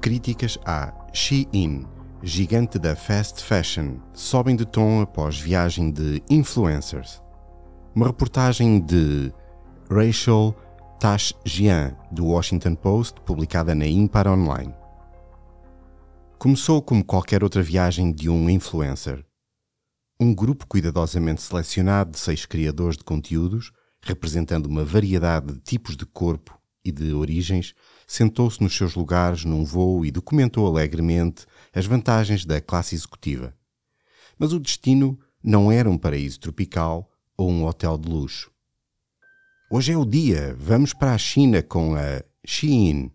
Críticas à Shein, gigante da fast fashion, sobem de tom após viagem de influencers. Uma reportagem de Rachel Tashjian, do Washington Post, publicada na Impar Online. Começou como qualquer outra viagem de um influencer. Um grupo cuidadosamente selecionado de seis criadores de conteúdos, representando uma variedade de tipos de corpo e de origens, sentou-se nos seus lugares num voo e documentou alegremente as vantagens da classe executiva. Mas o destino não era um paraíso tropical ou um hotel de luxo. Hoje é o dia, vamos para a China com a Shein,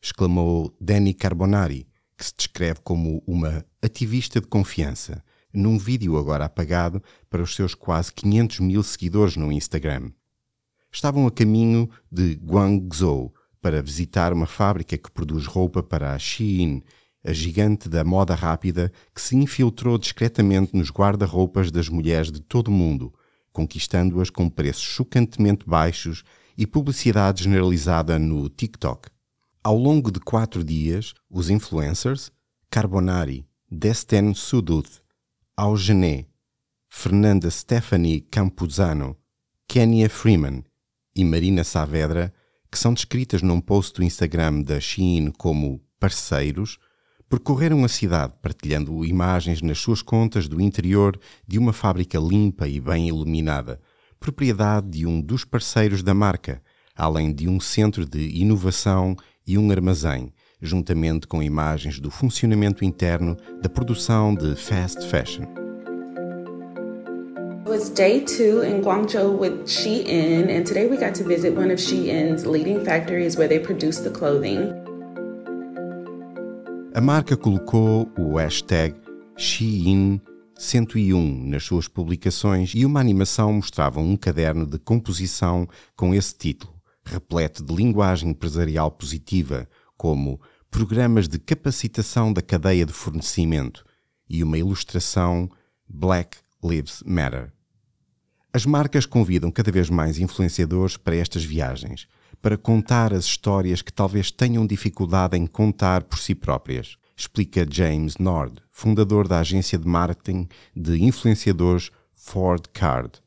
exclamou Danny Carbonari, que se descreve como uma ativista de confiança, num vídeo agora apagado para os seus quase 500 mil seguidores no Instagram. Estavam a caminho de Guangzhou para visitar uma fábrica que produz roupa para a Shein, a gigante da moda rápida que se infiltrou discretamente nos guarda-roupas das mulheres de todo o mundo, conquistando-as com preços chocantemente baixos e publicidade generalizada no TikTok. Ao longo de quatro dias, os influencers Carbonari, Desten Sudut, Augené, Fernanda Stephanie Campuzano, Kenya Freeman e Marina Saavedra, que são descritas num post do Instagram da Shein como parceiros, percorreram a cidade partilhando imagens nas suas contas do interior de uma fábrica limpa e bem iluminada, propriedade de um dos parceiros da marca, além de um centro de inovação e um armazém, juntamente com imagens do funcionamento interno da produção de fast fashion. It was day two in Guangzhou with Shein, and today we got to visit one of Shein's leading factories where they produce the clothing. A marca colocou o hashtag Shein101 nas suas publicações e uma animação mostrava um caderno de composição com esse título, repleto de linguagem empresarial positiva, como programas de capacitação da cadeia de fornecimento e uma ilustração Black Lives Matter. As marcas convidam cada vez mais influenciadores para estas viagens, para contar as histórias que talvez tenham dificuldade em contar por si próprias, explica James Nord, fundador da agência de marketing de influenciadores Ford Card.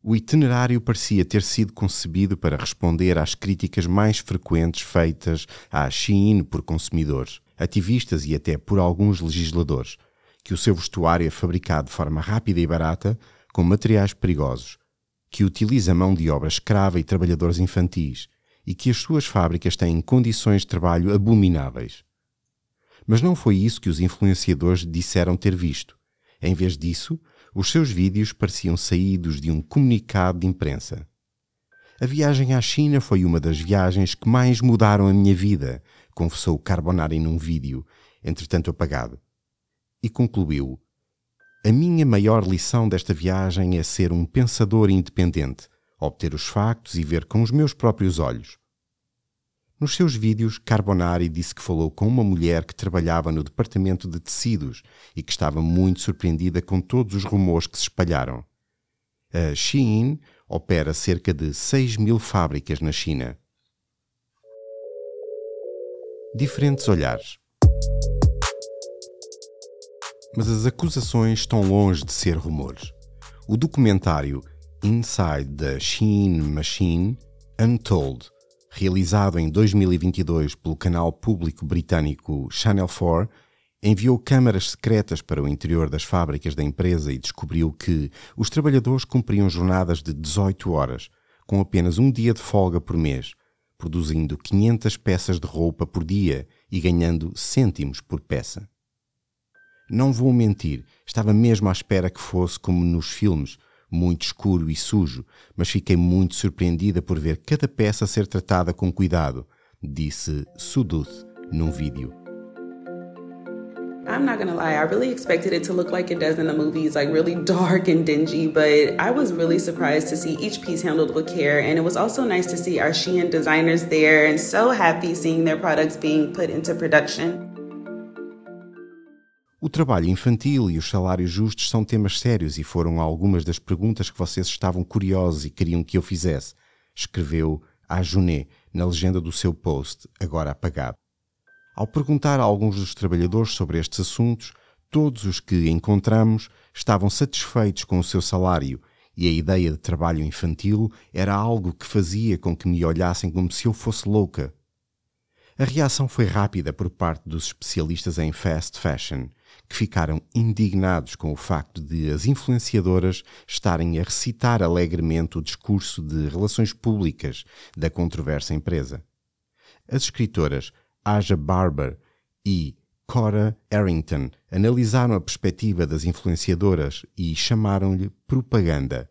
O itinerário parecia ter sido concebido para responder às críticas mais frequentes feitas à Shein por consumidores, ativistas e até por alguns legisladores, que o seu vestuário é fabricado de forma rápida e barata, com materiais perigosos, que utiliza mão de obra escrava e trabalhadores infantis, e que as suas fábricas têm condições de trabalho abomináveis. Mas não foi isso que os influenciadores disseram ter visto. Em vez disso, os seus vídeos pareciam saídos de um comunicado de imprensa. A viagem à China foi uma das viagens que mais mudaram a minha vida, confessou Carbonari num vídeo, entretanto apagado. E concluiu: A minha maior lição desta viagem é ser um pensador independente, obter os factos e ver com os meus próprios olhos. Nos seus vídeos, Carbonari disse que falou com uma mulher que trabalhava no departamento de tecidos e que estava muito surpreendida com todos os rumores que se espalharam. A Shein opera cerca de 6 mil fábricas na China. Diferentes olhares. Mas as acusações estão longe de ser rumores. O documentário Inside the Shein Machine Untold realizado em 2022 pelo canal público britânico Channel 4, enviou câmaras secretas para o interior das fábricas da empresa e descobriu que os trabalhadores cumpriam jornadas de 18 horas, com apenas um dia de folga por mês, produzindo 500 peças de roupa por dia e ganhando cêntimos por peça. Não vou mentir, estava mesmo à espera que fosse como nos filmes, muito escuro e sujo, mas fiquei muito surpreendida por ver cada peça ser tratada com cuidado, disse Suduth num vídeo. I'm not gonna lie, I really expected it to look like it does in the movies, like really dark and dingy, but I was really surprised to see each piece handled with care. And it was also nice to see our Shein designers there and so happy seeing their products being put into production. O trabalho infantil e os salários justos são temas sérios e foram algumas das perguntas que vocês estavam curiosos e queriam que eu fizesse, escreveu a Junet na legenda do seu post, agora apagado. Ao perguntar a alguns dos trabalhadores sobre estes assuntos, todos os que encontramos estavam satisfeitos com o seu salário e a ideia de trabalho infantil era algo que fazia com que me olhassem como se eu fosse louca. A reação foi rápida por parte dos especialistas em fast fashion, que ficaram indignados com o facto de as influenciadoras estarem a recitar alegremente o discurso de relações públicas da controversa empresa. As escritoras Aja Barber e Cora Harrington analisaram a perspectiva das influenciadoras e chamaram-lhe propaganda.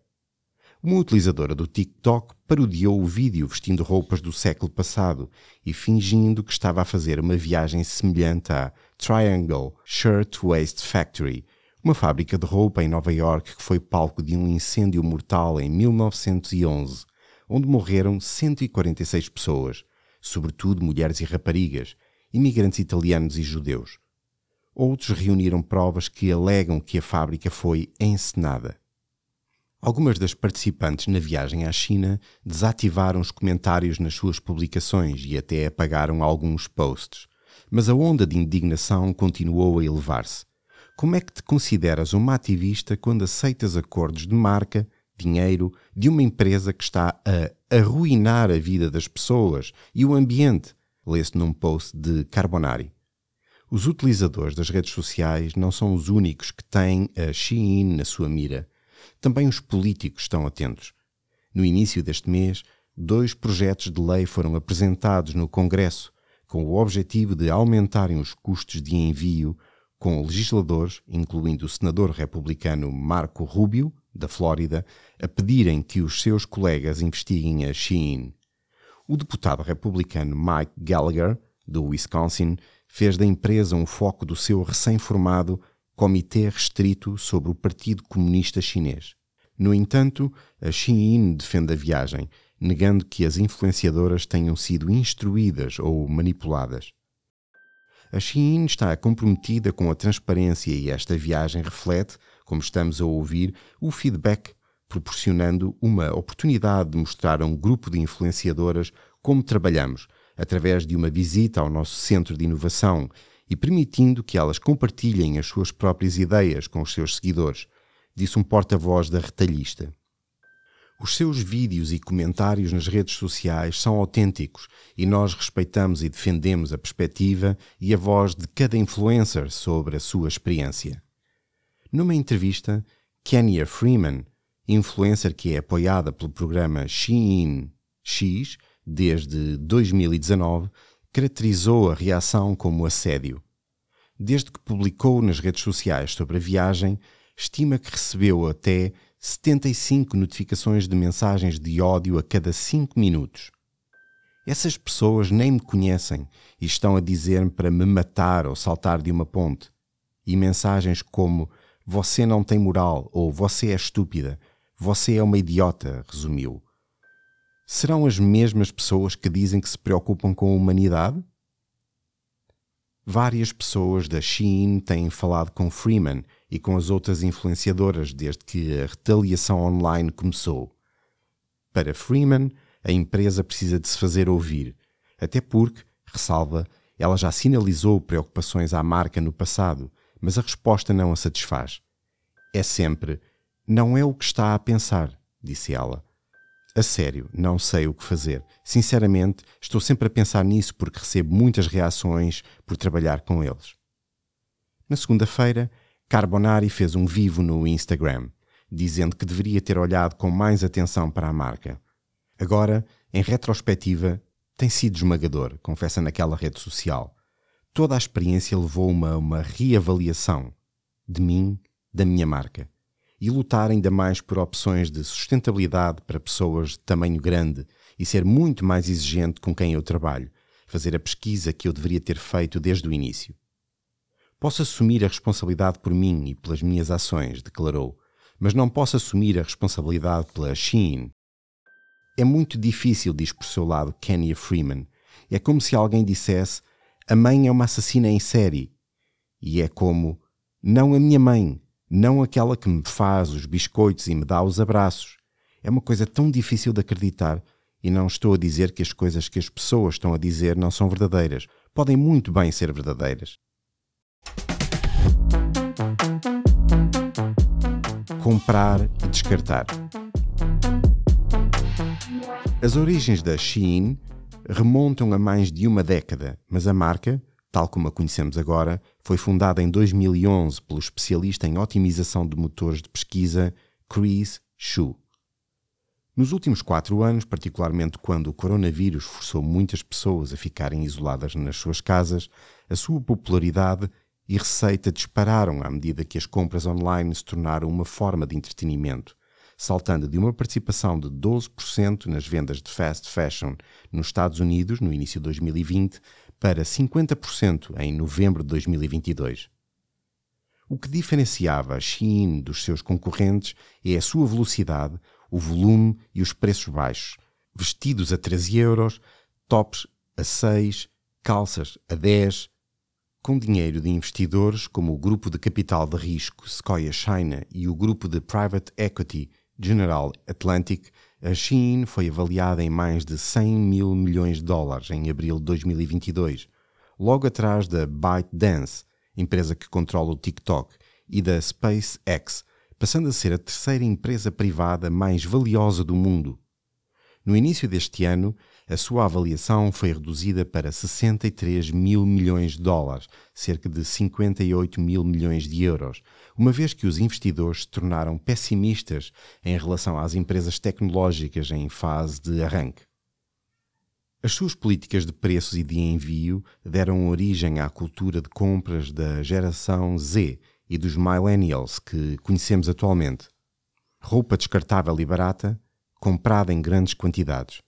Uma utilizadora do TikTok parodiou o vídeo vestindo roupas do século passado e fingindo que estava a fazer uma viagem semelhante à Triangle Shirt Waist Factory, uma fábrica de roupa em Nova York que foi palco de um incêndio mortal em 1911, onde morreram 146 pessoas, sobretudo mulheres e raparigas, imigrantes italianos e judeus. Outros reuniram provas que alegam que a fábrica foi encenada. Algumas das participantes na viagem à China desativaram os comentários nas suas publicações e até apagaram alguns posts. Mas a onda de indignação continuou a elevar-se. Como é que te consideras uma ativista quando aceitas acordos de marca, dinheiro, de uma empresa que está a arruinar a vida das pessoas e o ambiente? Lê-se num post de Carbonari. Os utilizadores das redes sociais não são os únicos que têm a Shein na sua mira. Também os políticos estão atentos. No início deste mês, dois projetos de lei foram apresentados no Congresso com o objetivo de aumentarem os custos de envio, com legisladores, incluindo o senador republicano Marco Rubio, da Flórida, a pedirem que os seus colegas investiguem a Shein. O deputado republicano Mike Gallagher, do Wisconsin, fez da empresa um foco do seu recém-formado Comitê Restrito sobre o Partido Comunista Chinês. No entanto, a Shein defende a viagem, negando que as influenciadoras tenham sido instruídas ou manipuladas. A Shein está comprometida com a transparência e esta viagem reflete, como estamos a ouvir, o feedback, proporcionando uma oportunidade de mostrar a um grupo de influenciadoras como trabalhamos, através de uma visita ao nosso centro de inovação e permitindo que elas compartilhem as suas próprias ideias com os seus seguidores, disse um porta-voz da retalhista. Os seus vídeos e comentários nas redes sociais são autênticos e nós respeitamos e defendemos a perspectiva e a voz de cada influencer sobre a sua experiência. Numa entrevista, Kenya Freeman, influencer que é apoiada pelo programa Shein X desde 2019, caracterizou a reação como assédio. Desde que publicou nas redes sociais sobre a viagem, estima que recebeu até 75 notificações de mensagens de ódio a cada 5 minutos. Essas pessoas nem me conhecem e estão a dizer-me para me matar ou saltar de uma ponte. E mensagens como Você não tem moral ou Você é estúpida, Você é uma idiota, resumiu. Serão as mesmas pessoas que dizem que se preocupam com a humanidade? Várias pessoas da Shein têm falado com Freeman e com as outras influenciadoras desde que a retaliação online começou. Para Freeman, a empresa precisa de se fazer ouvir, até porque, ressalva, ela já sinalizou preocupações à marca no passado, mas a resposta não a satisfaz. É sempre: não é o que está a pensar, disse ela. A sério, não sei o que fazer. Sinceramente, estou sempre a pensar nisso porque recebo muitas reações por trabalhar com eles. Na segunda-feira, Carbonari fez um vivo no Instagram, dizendo que deveria ter olhado com mais atenção para a marca. Agora, em retrospectiva, tem sido esmagador, confessa naquela rede social. Toda a experiência levou-me a uma reavaliação de mim, da minha marca, e lutar ainda mais por opções de sustentabilidade para pessoas de tamanho grande e ser muito mais exigente com quem eu trabalho, fazer a pesquisa que eu deveria ter feito desde o início. Posso assumir a responsabilidade por mim e pelas minhas ações, declarou, mas não posso assumir a responsabilidade pela Sheen. É muito difícil, diz por seu lado Kenya Freeman. É como se alguém dissesse: A mãe é uma assassina em série. E é como: Não a minha mãe, não aquela que me faz os biscoitos e me dá os abraços. É uma coisa tão difícil de acreditar. E não estou a dizer que as coisas que as pessoas estão a dizer não são verdadeiras. Podem muito bem ser verdadeiras. Comprar e descartar. As origens da Shein remontam a mais de uma década, mas a marca, tal como a conhecemos agora, foi fundada em 2011 pelo especialista em otimização de motores de pesquisa Chris Xu. Nos últimos quatro anos, particularmente quando o coronavírus forçou muitas pessoas a ficarem isoladas nas suas casas, a sua popularidade e receita dispararam à medida que as compras online se tornaram uma forma de entretenimento, saltando de uma participação de 12% nas vendas de fast fashion nos Estados Unidos no início de 2020 para 50% em novembro de 2022. O que diferenciava a Shein dos seus concorrentes é a sua velocidade, o volume e os preços baixos. Vestidos a 13 euros, tops a 6, calças a 10. Com dinheiro de investidores como o grupo de capital de risco Sequoia China e o grupo de private equity General Atlantic, a Shein foi avaliada em mais de 100 mil milhões de dólares em abril de 2022, logo atrás da ByteDance, empresa que controla o TikTok, e da SpaceX, passando a ser a terceira empresa privada mais valiosa do mundo. No início deste ano, a sua avaliação foi reduzida para 63 mil milhões de dólares, cerca de 58 mil milhões de euros, uma vez que os investidores se tornaram pessimistas em relação às empresas tecnológicas em fase de arranque. As suas políticas de preços e de envio deram origem à cultura de compras da geração Z e dos millennials que conhecemos atualmente. Roupa descartável e barata, comprada em grandes quantidades.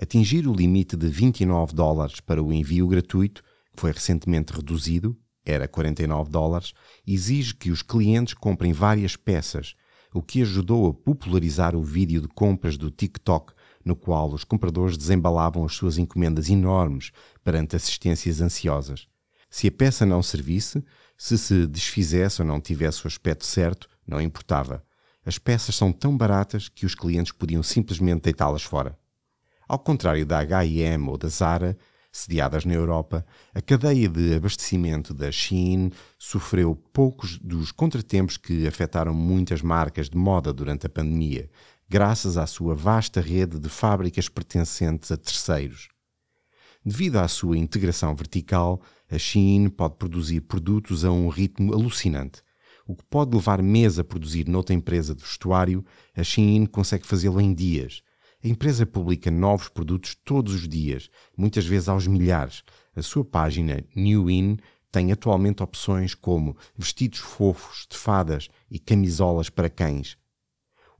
Atingir o limite de 29 dólares para o envio gratuito, que foi recentemente reduzido, era 49 dólares, exige que os clientes comprem várias peças, o que ajudou a popularizar o vídeo de compras do TikTok, no qual os compradores desembalavam as suas encomendas enormes perante assistências ansiosas. Se a peça não servisse, se se desfizesse ou não tivesse o aspecto certo, não importava. As peças são tão baratas que os clientes podiam simplesmente deitá-las fora. Ao contrário da H&M ou da Zara, sediadas na Europa, a cadeia de abastecimento da Shein sofreu poucos dos contratempos que afetaram muitas marcas de moda durante a pandemia, graças à sua vasta rede de fábricas pertencentes a terceiros. Devido à sua integração vertical, a Shein pode produzir produtos a um ritmo alucinante. O que pode levar meses a produzir noutra empresa de vestuário, a Shein consegue fazê-lo em dias. A empresa publica novos produtos todos os dias, muitas vezes aos milhares. A sua página New In tem atualmente opções como vestidos fofos de fadas e camisolas para cães.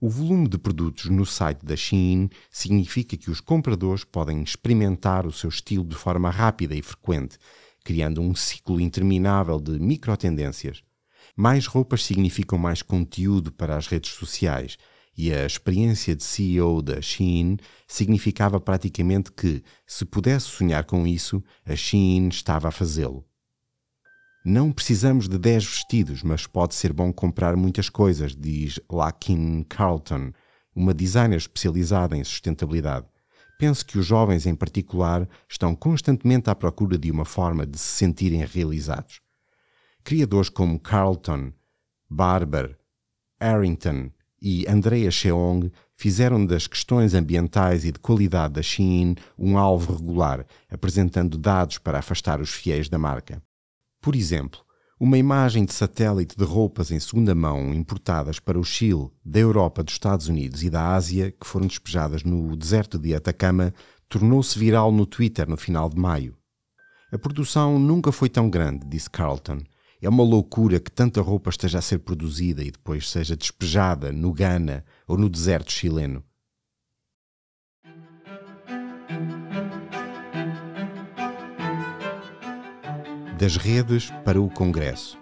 O volume de produtos no site da Shein significa que os compradores podem experimentar o seu estilo de forma rápida e frequente, criando um ciclo interminável de microtendências. Mais roupas significam mais conteúdo para as redes sociais, e a experiência de CEO da Shein significava praticamente que, se pudesse sonhar com isso, a Shein estava a fazê-lo. Não precisamos de 10 vestidos, mas pode ser bom comprar muitas coisas, diz Lakin Carlton, uma designer especializada em sustentabilidade. Penso que os jovens, em particular, estão constantemente à procura de uma forma de se sentirem realizados. Criadores como Carlton, Barber, Arrington e Andrea Cheong fizeram das questões ambientais e de qualidade da Shein um alvo regular, apresentando dados para afastar os fiéis da marca. Por exemplo, uma imagem de satélite de roupas em segunda mão importadas para o Chile, da Europa, dos Estados Unidos e da Ásia, que foram despejadas no deserto de Atacama, tornou-se viral no Twitter no final de maio. A produção nunca foi tão grande, disse Carlton. É uma loucura que tanta roupa esteja a ser produzida e depois seja despejada no Ghana ou no deserto chileno. das redes para o Congresso.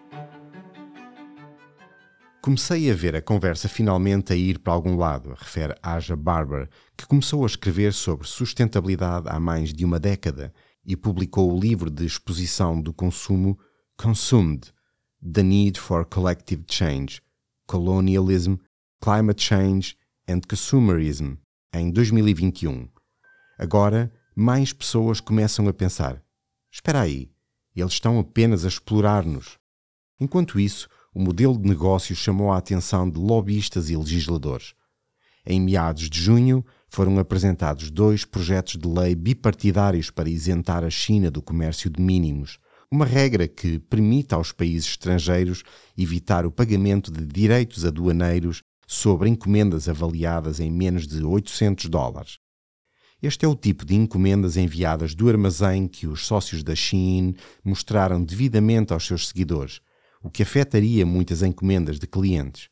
Comecei a ver a conversa finalmente a ir para algum lado, refere Aja Barber, que começou a escrever sobre sustentabilidade há mais de uma década e publicou o livro de exposição do consumo Consumed: The Need for Collective Change, Colonialism, Climate Change and Consumerism, em 2021. Agora, mais pessoas começam a pensar: espera aí, eles estão apenas a explorar-nos. Enquanto isso, o modelo de negócio chamou a atenção de lobistas e legisladores. Em meados de junho, foram apresentados dois projetos de lei bipartidários para isentar a China do comércio de mínimos, uma regra que permite aos países estrangeiros evitar o pagamento de direitos aduaneiros sobre encomendas avaliadas em menos de 800 dólares. Este é o tipo de encomendas enviadas do armazém que os sócios da Shein mostraram devidamente aos seus seguidores, o que afetaria muitas encomendas de clientes.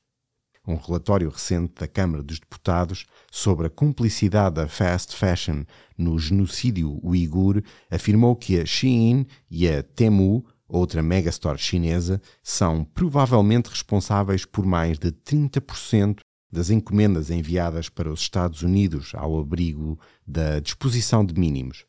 Um relatório recente da Câmara dos Deputados sobre a cumplicidade da fast fashion no genocídio uigur afirmou que a Shein e a Temu, outra megastore chinesa, são provavelmente responsáveis por mais de 30% das encomendas enviadas para os Estados Unidos ao abrigo da disposição de mínimos.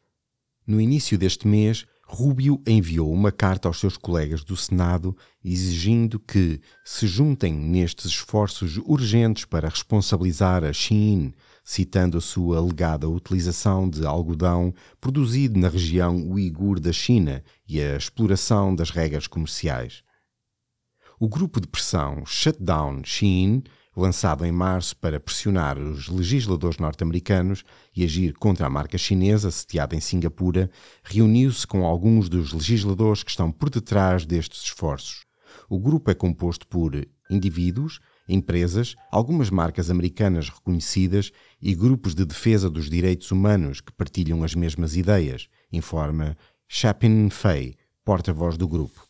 No início deste mês, Rubio enviou uma carta aos seus colegas do Senado exigindo que se juntem nestes esforços urgentes para responsabilizar a Shein, citando a sua alegada utilização de algodão produzido na região uigur da China e a exploração das regras comerciais. O grupo de pressão Shutdown Shein lançado em março para pressionar os legisladores norte-americanos e agir contra a marca chinesa sediada em Singapura, reuniu-se com alguns dos legisladores que estão por detrás destes esforços. O grupo é composto por indivíduos, empresas, algumas marcas americanas reconhecidas e grupos de defesa dos direitos humanos que partilham as mesmas ideias, informa Chapin Fei, porta-voz do grupo.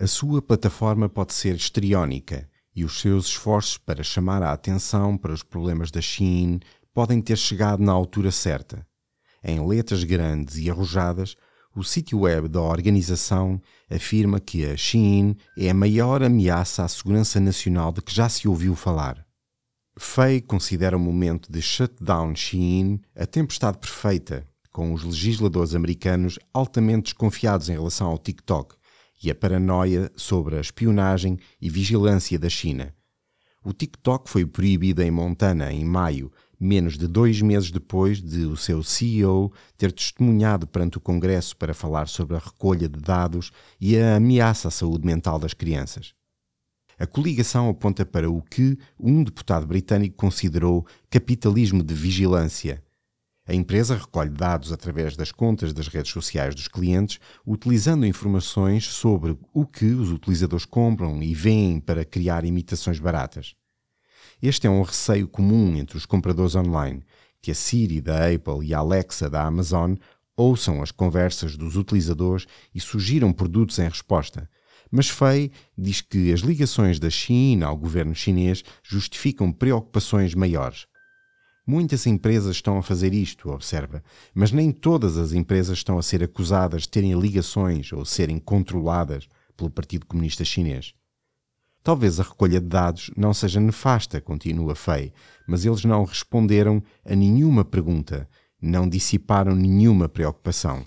A sua plataforma pode ser estriónica e os seus esforços para chamar a atenção para os problemas da Shein podem ter chegado na altura certa. Em letras grandes e arrojadas, o sítio web da organização afirma que a Shein é a maior ameaça à segurança nacional de que já se ouviu falar. Fei considera o momento de shutdown Shein a tempestade perfeita, com os legisladores americanos altamente desconfiados em relação ao TikTok, e a paranoia sobre a espionagem e vigilância da China. O TikTok foi proibido em Montana em maio, menos de dois meses depois de o seu CEO ter testemunhado perante o Congresso para falar sobre a recolha de dados e a ameaça à saúde mental das crianças. A coligação aponta para o que um deputado britânico considerou capitalismo de vigilância a empresa recolhe dados através das contas das redes sociais dos clientes, utilizando informações sobre o que os utilizadores compram e veem para criar imitações baratas. Este é um receio comum entre os compradores online, que a Siri da Apple e a Alexa da Amazon ouçam as conversas dos utilizadores e sugiram produtos em resposta. Mas Fei diz que as ligações da China ao governo chinês justificam preocupações maiores. Muitas empresas estão a fazer isto, observa, mas nem todas as empresas estão a ser acusadas de terem ligações ou serem controladas pelo Partido Comunista Chinês. Talvez a recolha de dados não seja nefasta, continua Fei, mas eles não responderam a nenhuma pergunta, não dissiparam nenhuma preocupação.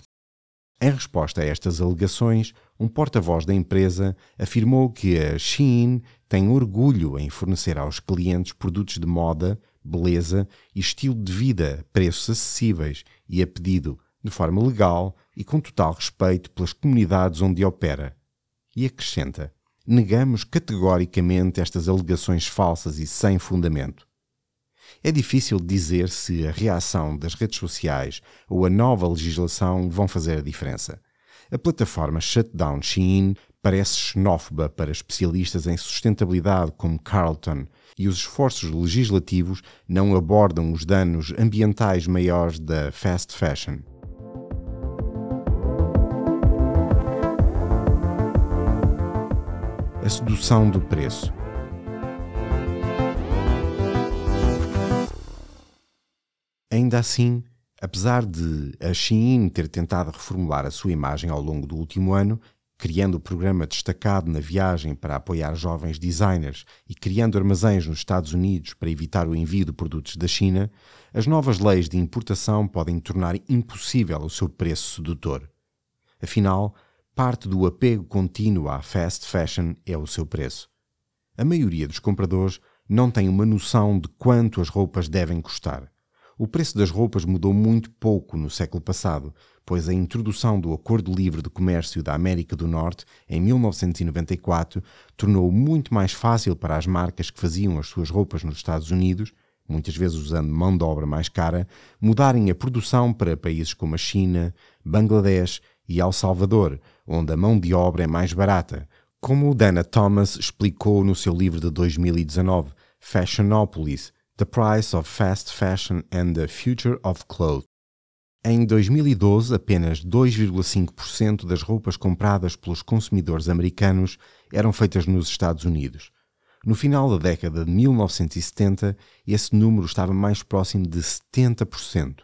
Em resposta a estas alegações, um porta-voz da empresa afirmou que a Shein tem orgulho em fornecer aos clientes produtos de moda beleza e estilo de vida, preços acessíveis e a pedido, de forma legal e com total respeito pelas comunidades onde opera. E acrescenta: negamos categoricamente estas alegações falsas e sem fundamento. É difícil dizer se a reação das redes sociais ou a nova legislação vão fazer a diferença. A plataforma Shutdown Shein parece xenófoba para especialistas em sustentabilidade como Carlton, e os esforços legislativos não abordam os danos ambientais maiores da fast fashion. A sedução do preço. Ainda assim, apesar de a Shein ter tentado reformular a sua imagem ao longo do último ano, criando o programa destacado na viagem para apoiar jovens designers e criando armazéns nos Estados Unidos para evitar o envio de produtos da China, as novas leis de importação podem tornar impossível o seu preço sedutor. Afinal, parte do apego contínuo à fast fashion é o seu preço. A maioria dos compradores não tem uma noção de quanto as roupas devem custar. O preço das roupas mudou muito pouco no século passado, pois a introdução do Acordo Livre de Comércio da América do Norte em 1994 tornou muito mais fácil para as marcas que faziam as suas roupas nos Estados Unidos, muitas vezes usando mão de obra mais cara, mudarem a produção para países como a China, Bangladesh e El Salvador, onde a mão de obra é mais barata, como Dana Thomas explicou no seu livro de 2019, Fashionopolis The Price of Fast Fashion and the Future of Clothes. Em 2012, apenas 2,5% das roupas compradas pelos consumidores americanos eram feitas nos Estados Unidos. No final da década de 1970, esse número estava mais próximo de 70%.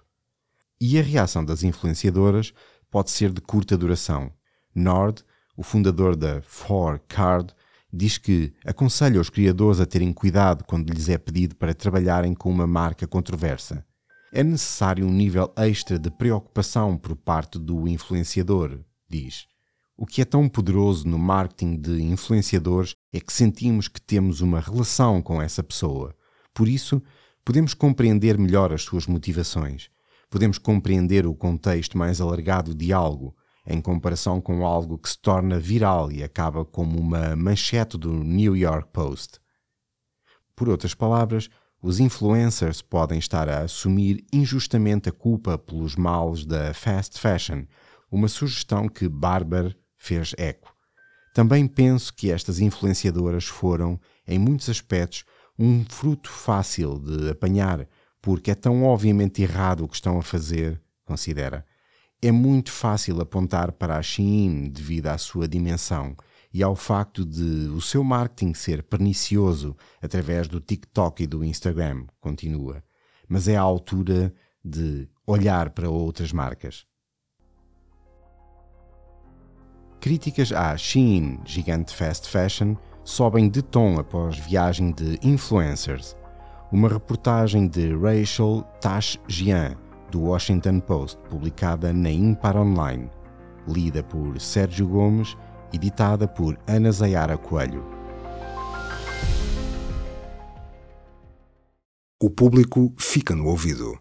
E a reação das influenciadoras pode ser de curta duração. Nord, o fundador da 4Card, diz que aconselha os criadores a terem cuidado quando lhes é pedido para trabalharem com uma marca controversa. É necessário um nível extra de preocupação por parte do influenciador, diz. O que é tão poderoso no marketing de influenciadores é que sentimos que temos uma relação com essa pessoa. Por isso, podemos compreender melhor as suas motivações. Podemos compreender o contexto mais alargado de algo, em comparação com algo que se torna viral e acaba como uma manchete do New York Post. Por outras palavras, os influencers podem estar a assumir injustamente a culpa pelos males da fast fashion, uma sugestão que Barber fez eco. Também penso que estas influenciadoras foram, em muitos aspectos, um fruto fácil de apanhar, porque é tão obviamente errado o que estão a fazer, considera é muito fácil apontar para a Shein devido à sua dimensão e ao facto de o seu marketing ser pernicioso através do TikTok e do Instagram, continua. Mas é a altura de olhar para outras marcas. Críticas à Shein, gigante fast fashion, sobem de tom após viagem de influencers. Uma reportagem de Rachel Tash Jian do Washington Post, publicada na Impar Online, lida por Sérgio Gomes, editada por Ana Zayara Coelho. O público fica no ouvido.